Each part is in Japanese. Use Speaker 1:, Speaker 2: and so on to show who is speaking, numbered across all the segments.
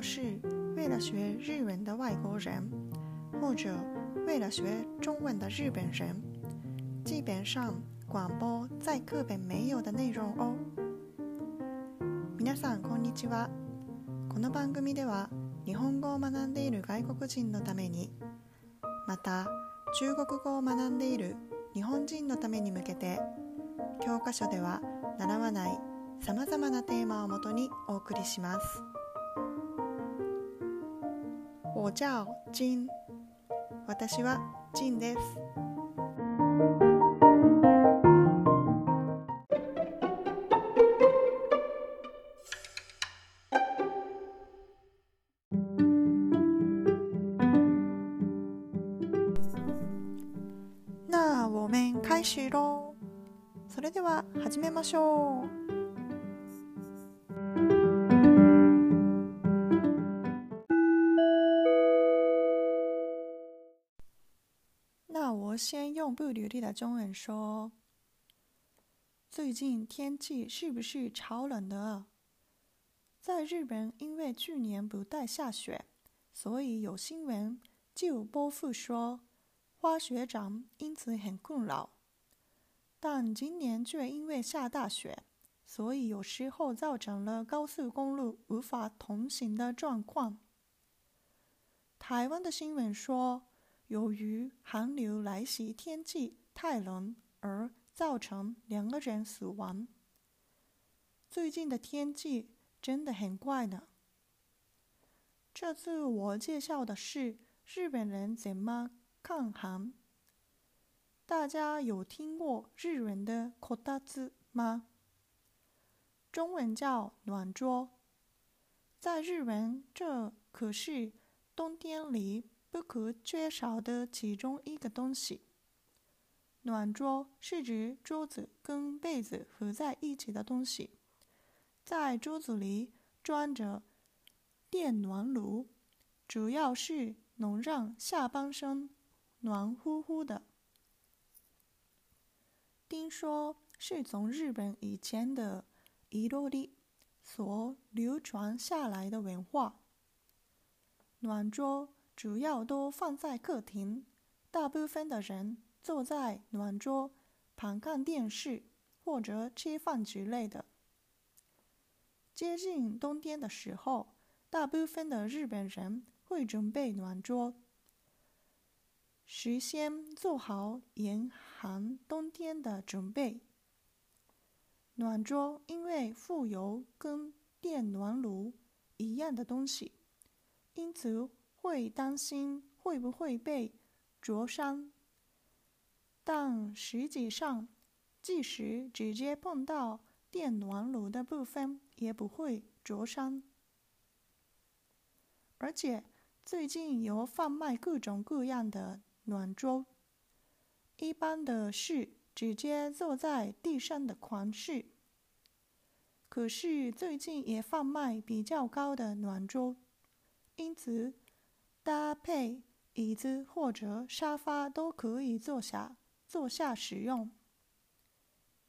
Speaker 1: 要是为了学日文的外国人，或者为了学中文的日本人，基本上广播在课本没有的内容哦。皆さんこんにちは。この番組では日本語を学んでいる外国人のために、また中国語を学んでいる日本人のために向けて、教科書では習わないさまざまなテーマをもとにお送りします。我叫金。私はジンです。那我们开始喽。それでは始めましょう。不流利的中文说：“最近天气是不是超冷的？在日本，因为去年不带下雪，所以有新闻就播复说滑雪场因此很困扰。但今年却因为下大雪，所以有时候造成了高速公路无法通行的状况。台湾的新闻说。”由于寒流来袭，天气太冷而造成两个人死亡。最近的天气真的很怪呢。这次我介绍的是日本人怎么抗寒。大家有听过日文的コタツ吗？中文叫暖桌。在日文，这可是冬天里。不可缺少的其中一个东西。暖桌是指桌子跟被子合在一起的东西，在桌子里装着电暖炉，主要是能让下半身暖乎乎的。听说是从日本以前的伊洛里所流传下来的文化。暖桌。主要都放在客厅，大部分的人坐在暖桌旁看电视或者吃饭之类的。接近冬天的时候，大部分的日本人会准备暖桌，事先做好严寒冬天的准备。暖桌因为附有跟电暖炉一样的东西，因此。会担心会不会被灼伤，但实际上，即使直接碰到电暖炉的部分，也不会灼伤。而且最近有贩卖各种各样的暖桌，一般的是直接坐在地上的款式，可是最近也贩卖比较高的暖桌，因此。搭配椅子或者沙发都可以坐下坐下使用，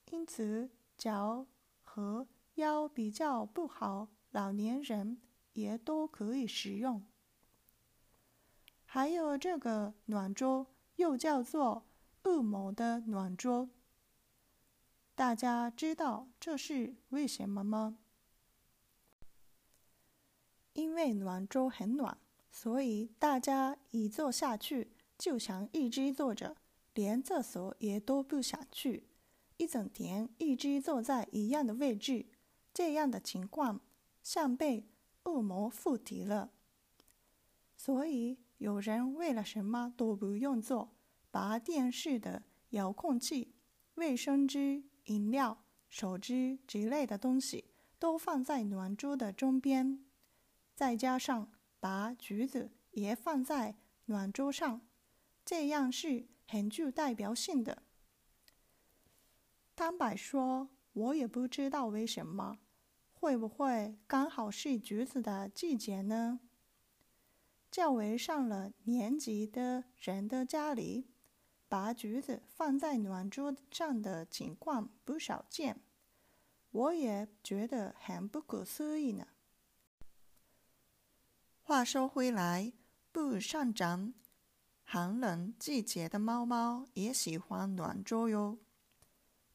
Speaker 1: 因此脚和腰比较不好，老年人也都可以使用。还有这个暖桌又叫做“恶魔的暖桌”，大家知道这是为什么吗？因为暖桌很暖。所以大家一坐下去就想一直坐着，连厕所也都不想去，一整天一直坐在一样的位置，这样的情况像被恶魔附体了。所以有人为了什么都不用做，把电视的遥控器、卫生纸、饮料、手机之类的东西都放在暖桌的中边，再加上。把橘子也放在暖桌上，这样是很具代表性的。坦白说，我也不知道为什么，会不会刚好是橘子的季节呢？较为上了年纪的人的家里，把橘子放在暖桌上的情况不少见，我也觉得很不可思议呢。话说回来，不上涨，寒冷季节的猫猫也喜欢暖桌哟。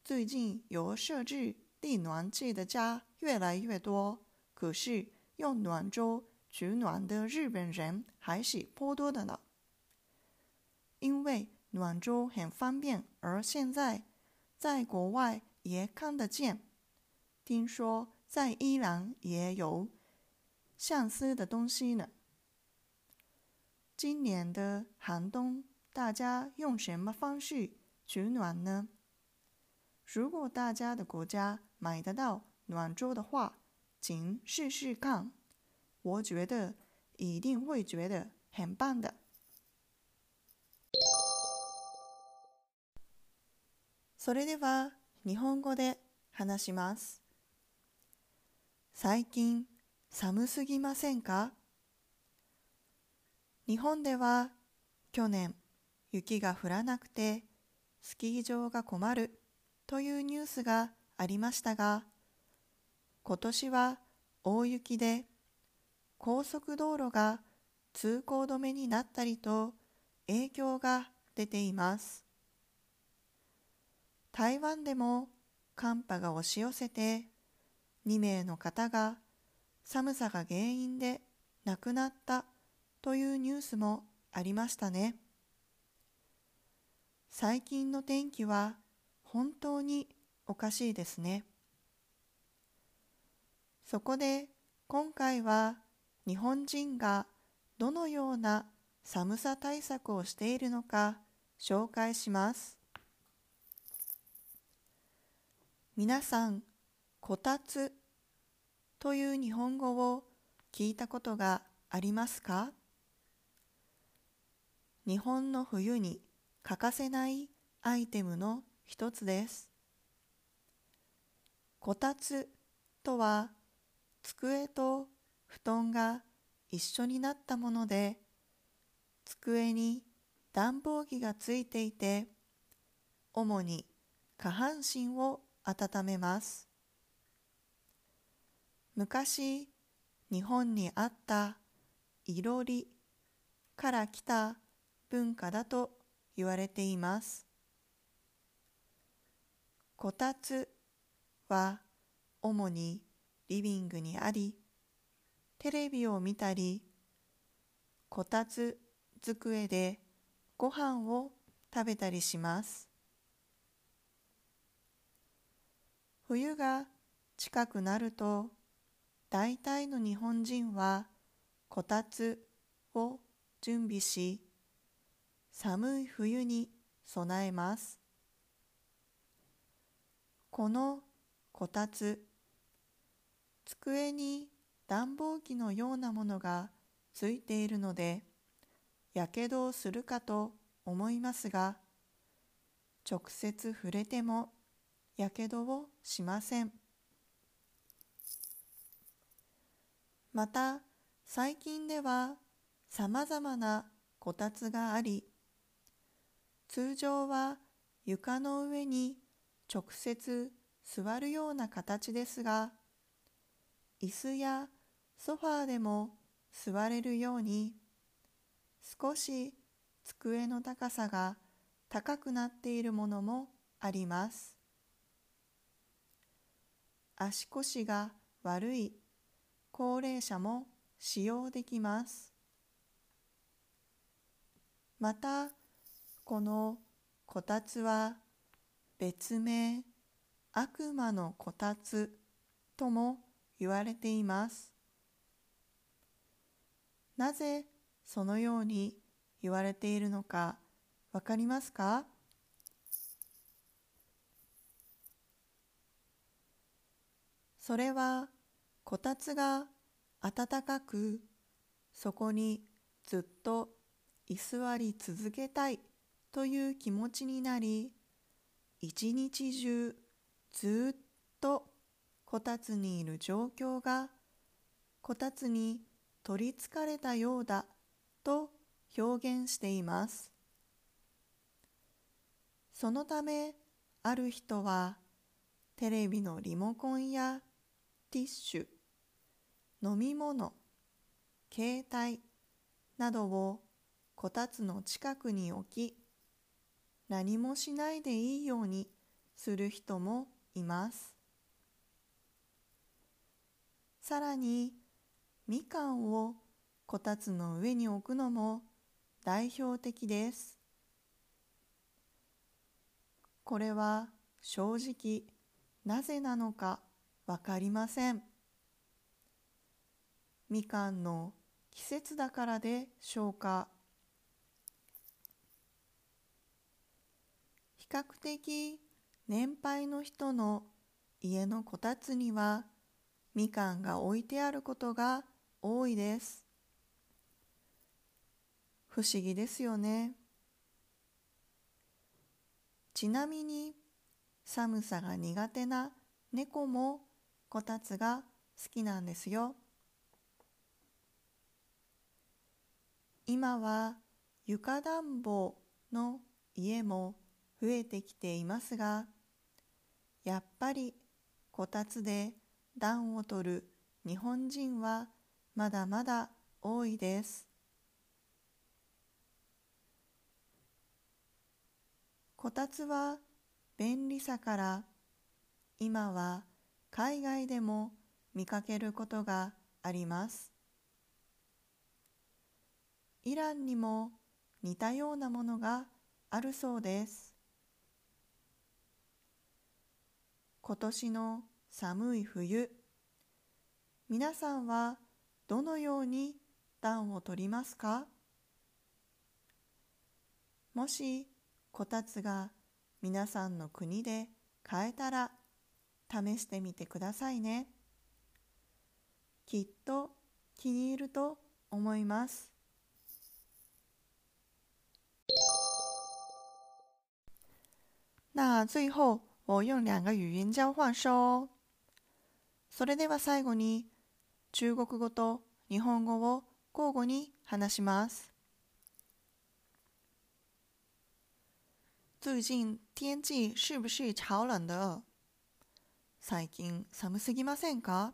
Speaker 1: 最近有设置地暖气的家越来越多，可是用暖桌取暖的日本人还是颇多的呢。因为暖桌很方便，而现在在国外也看得见。听说在伊朗也有相似的东西呢。今年的寒冬，大家用什么方式取暖呢？如果大家的国家买得到暖桌的话，请试试看。我觉得一定会觉得很棒的。それでは日本語で話します。最近 寒すぎませんか？日本では去年雪が降らなくてスキー場が困るというニュースがありましたが今年は大雪で高速道路が通行止めになったりと影響が出ています。台湾でも寒波が押し寄せて2名の方が寒さが原因で亡くなったというニュースもありましたね。最近の天気は本当におかしいですね。そこで今回は日本人がどのような寒さ対策をしているのか紹介します。皆さんこたつという日本語を聞いたことがありますか？日本の冬に欠かせないアイテムの一つです。こたつとは机と布団が一緒になったもので机に暖房機がついていて主に下半身を温めます昔日本にあったいろりから来た文化だと言われています。こたつは主にリビングにありテレビを見たりこたつ机でご飯を食べたりします。冬が近くなると大体の日本人はこたつを準備し寒い冬に備えます。このこたつ机に暖房機のようなものがついているのでやけどをするかと思いますが直接触れてもやけどをしません。また最近ではさまざまなこたつがあり通常は床の上に直接座るような形ですが椅子やソファーでも座れるように少し机の高さが高くなっているものもあります。足腰が悪い高齢者も使用できます。またこのこたつは別名悪魔のこたつとも言われています。なぜそのように言われているのかわかりますか？それはこたつが暖かくそこにずっと居座り続けたいという気持ちになり一日中ずっとこたつにいる状況がこたつに取りつかれたようだと表現しています。そのためある人はテレビのリモコンやティッシュ飲み物携帯などをこたつの近くに置き、何もしないでいいようにする人もいます。さらに、みかんをこたつの上に置くのも代表的です。これは正直なぜなのかわかりません。みかんの季節だからでしょうか？比較的年配の人の家のこたつにはみかんが置いてあることが多いです。不思議ですよね。ちなみに寒さが苦手な猫もこたつが好きなんですよ。今は床暖房の家も増えてきていますが、やっぱりこたつで暖を取る日本人はまだまだ多いです。こたつは便利さから今は海外でも見かけることがあります。イランにも似たようなものがあるそうです。今年の寒い冬、皆さんはどのように暖を取りますか？もしこたつが皆さんの国で買えたら試してみてくださいね。きっと気に入ると思います。那最後我用两个语言交换说。それでは最後に中国語と日本語を交互に話します。最近天气是不是超冷的？最近寒すぎませんか？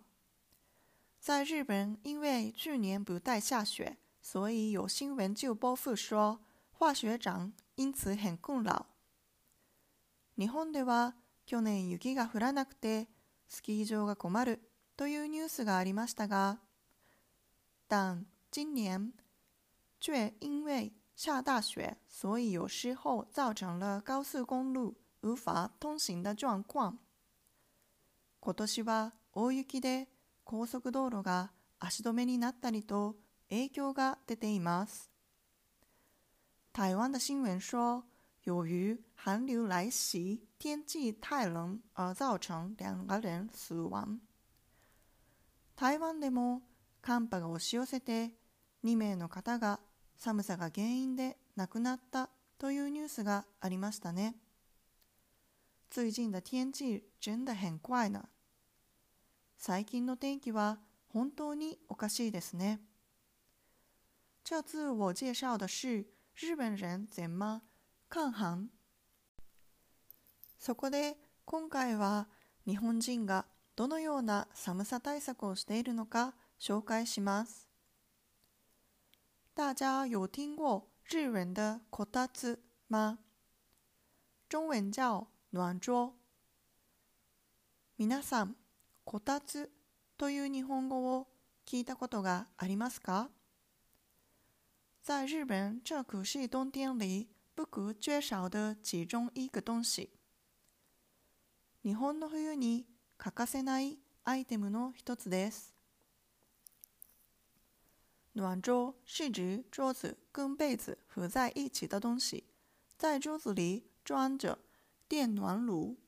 Speaker 1: 在日本，因为去年不带下雪，所以有新闻就播复说滑雪场因此很困扰。 日本では去年雪が降らなくてスキー場が困るというニュースがありましたが、但今年却因为下大雪，所以有时候造成了高速公路无法通行的状况。今年は大雪で高速道路が足止めになったりと影響が出ています。台湾的新闻说，由于寒流来袭，天气太冷而造成两个人死亡。台湾でも寒波が押し寄せて2名の方が寒さが原因で亡くなったというニュースがありましたね。最近的天气真的很怪呢。最近の天気は本当におかしいですね。这次我介绍的是日本人怎么看寒。そこで今回は日本人がどのような寒さ対策をしているのか紹介します。大家有听过日文的こたつ吗？中文叫暖桌。皆さん、こたつという日本語を聞いたことがありますか？在日本，这可是冬天里不可缺少的其中一个东西。日本の冬に欠かせないアイテムの一つです。暖桌是指桌子跟被子合在一起的东西，在桌子里装着电暖炉，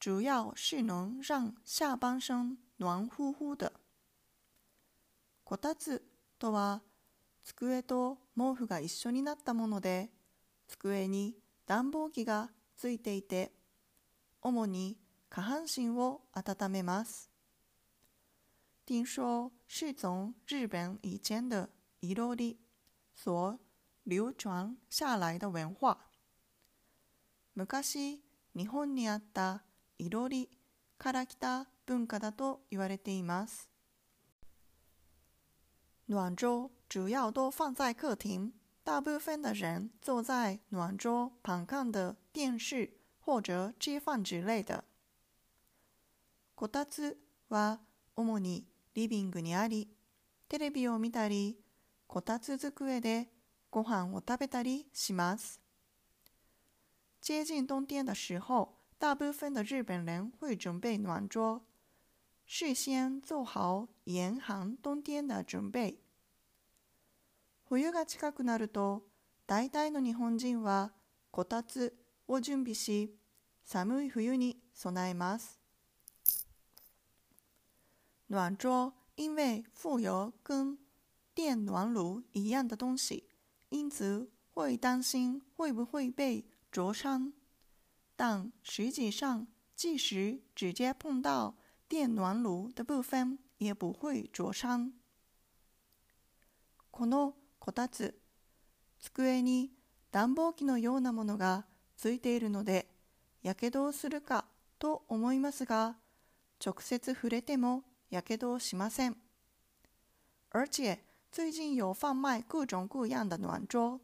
Speaker 1: 主要是能让下半身暖乎乎的。こたつとは机と毛布が一緒になったもので、机に暖房機がついていて、主に下半身を温めます。听说是从日本以前的伊罗里所流传下来的文化。昔、日本にあったいろりから来た文化だと言われています。暖桌主要都放在客厅，大部分的人坐在暖桌旁看的电视或者吃饭之类的。こたつは主にリビングにあり、テレビを見たり、こたつ机でご飯を食べたりします。接近冬天的时候，大部分的日本人会准备暖桌，事先做好严寒冬天的准备。 冬が近くなると、大体の日本人はこたつを準備し、寒い冬に備えます。暖桌因为附有跟电暖炉一样的东西，因此会担心会不会被灼伤。但实际上，即使直接碰到电暖炉的部分，也不会灼伤。このこたつ、机に暖房機のようなものがついているので、やけどをするかと思いますが、直接触れてもやけどをしません。而且最近有贩卖各种各样的暖桌。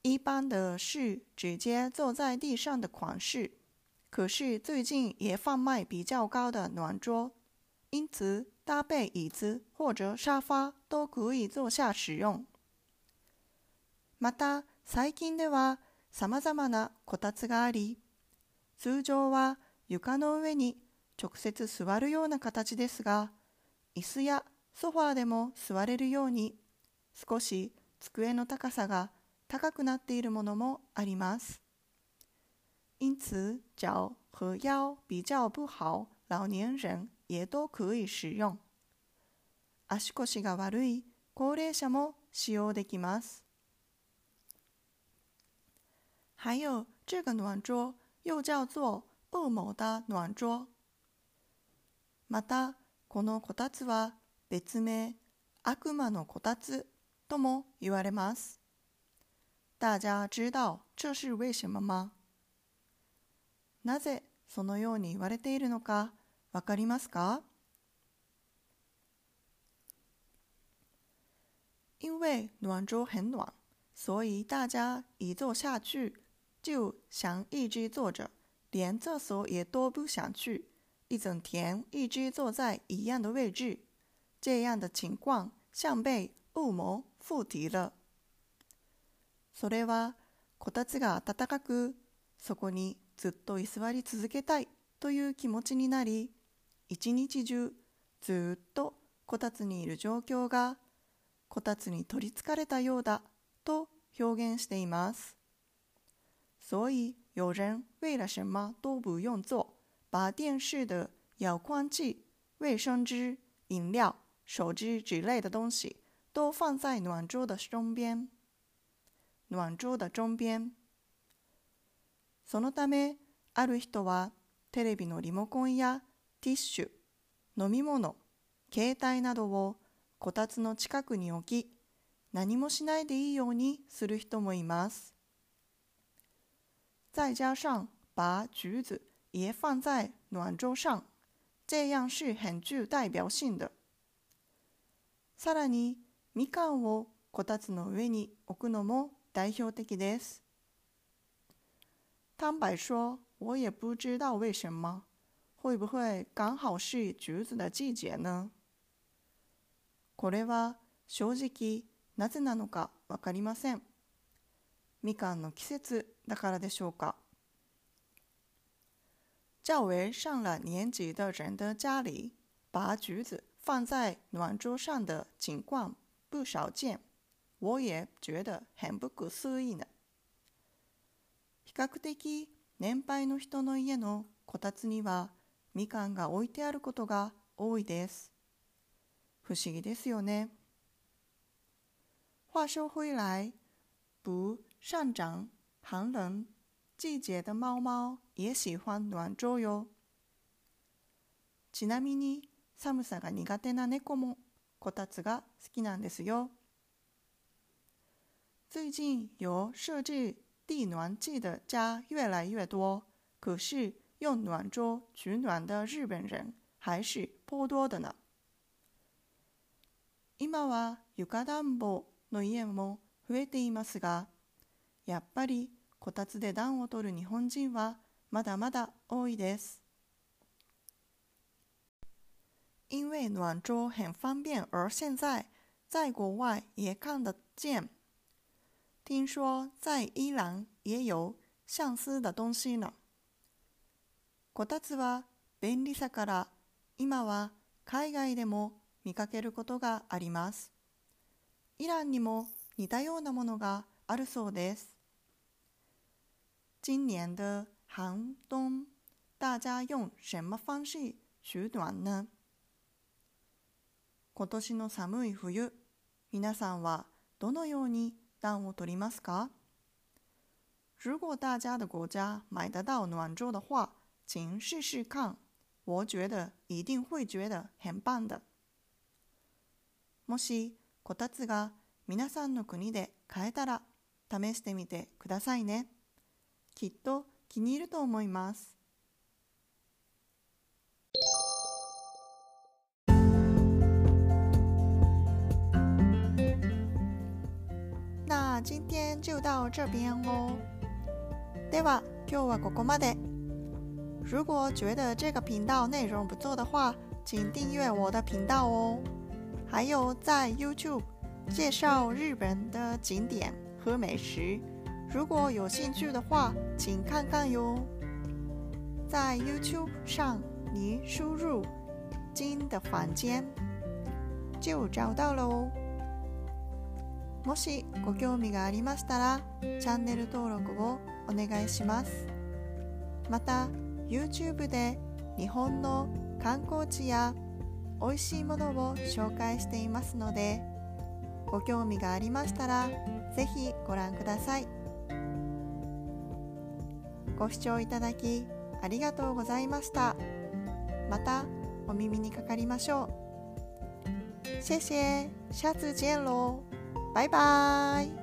Speaker 1: 一般的是直接坐在地上的款式，可是最近也贩卖比较高的暖桌，因此搭配椅子或者沙发都可以坐下使用。また最近では様々なこたつがあり、通常は床の上に直接座るような形ですが、椅子やソファーでも座れるように少し机の高さが高くなっているものもあります。因此，脚和腰比较不好，老年人也都可以使用。足腰が悪い高齢者も使用できます。还有这个暖桌又叫做恶魔的暖桌。また、このこたつは別名悪魔のこたつとも言われます。大家知道这是为什么吗？なぜそのように言われているのか？わかりますか？因为暖桌很暖，所以大家一坐下去就想一直坐着，连厕所也都不想去，一整天一直坐在一样的位置。这样的情况像被恶魔附体了。それはこたつが暖かくそこにずっと居座り続けたいという気持ちになり一日中ずっとこたつにいる状況がこたつに取りつかれたようだと表現しています。所以有人为了什么都不用做，把电视的遥控器、卫生纸、饮料、手机之类的东西都放在暖桌的中边。暖桌的中边。そのため、ある人はテレビのリモコンやティッシュ、飲み物、携帯などをこたつの近くに置き、何もしないでいいようにする人もいます。再加上把橘子也放在暖桌上，这样是很具代表性的。さらに、みかんをこたつの上に置くのも代表的です。坦白说，我也不知道为什么，会不会刚好是橘子的季节呢？これは正直なぜなのかわかりません。みかんの季節だからでしょうか。较为上了年纪的人的家里，把橘子放在暖桌上的情况不少见。我也觉得很不可思議な。比較的年配の人の家のこたつにはみかんが置いてあることが多いです。不思議ですよね。话说回来，不上涨寒冷季节的猫猫也喜欢暖桌よ。ちなみに寒さが苦手な猫もこたつが好きなんですよ。最近有设置地暖计的家越来越多，可是用暖桌取暖的日本人还是颇多的呢。 今は床暖房の家も増えていますが、やっぱりこたつで暖を取る日本人はまだまだ多いです。因为暖桌很方便，而现在在国外也看得见。听说在伊朗也有相似的东西呢。 こたつは便利さから今は海外でも見かけることがあります。イランにも似たようなものがあるそうです。今年的寒冬，大家用什么方式取暖呢？今年の寒い冬、皆さんはどのように暖を取りますか？如果大家的国家买得到暖桌的话，请试试看。我觉得一定会觉得很棒的。もしこたつが皆さんの国で買えたら試してみてくださいね。きっと気に入ると思います。那今天就到这边喽。では今日はここまで。如果觉得这个频道内容不错的话，请订阅我的频道哦。还有在 YouTube 介绍日本的景点和美食，如果有兴趣的话，请看看哟。在 YouTube 上，你输入“金的房间”就找到了哦。もしご興味がありましたら、チャンネル登録をお願いします。また、 YouTube で日本の観光地や美味しいものを紹介していますので、ご興味がありましたら、ぜひご覧ください。ご視聴いただきありがとうございました。またお耳にかかりましょう。谢谢，下次见喽。拜拜。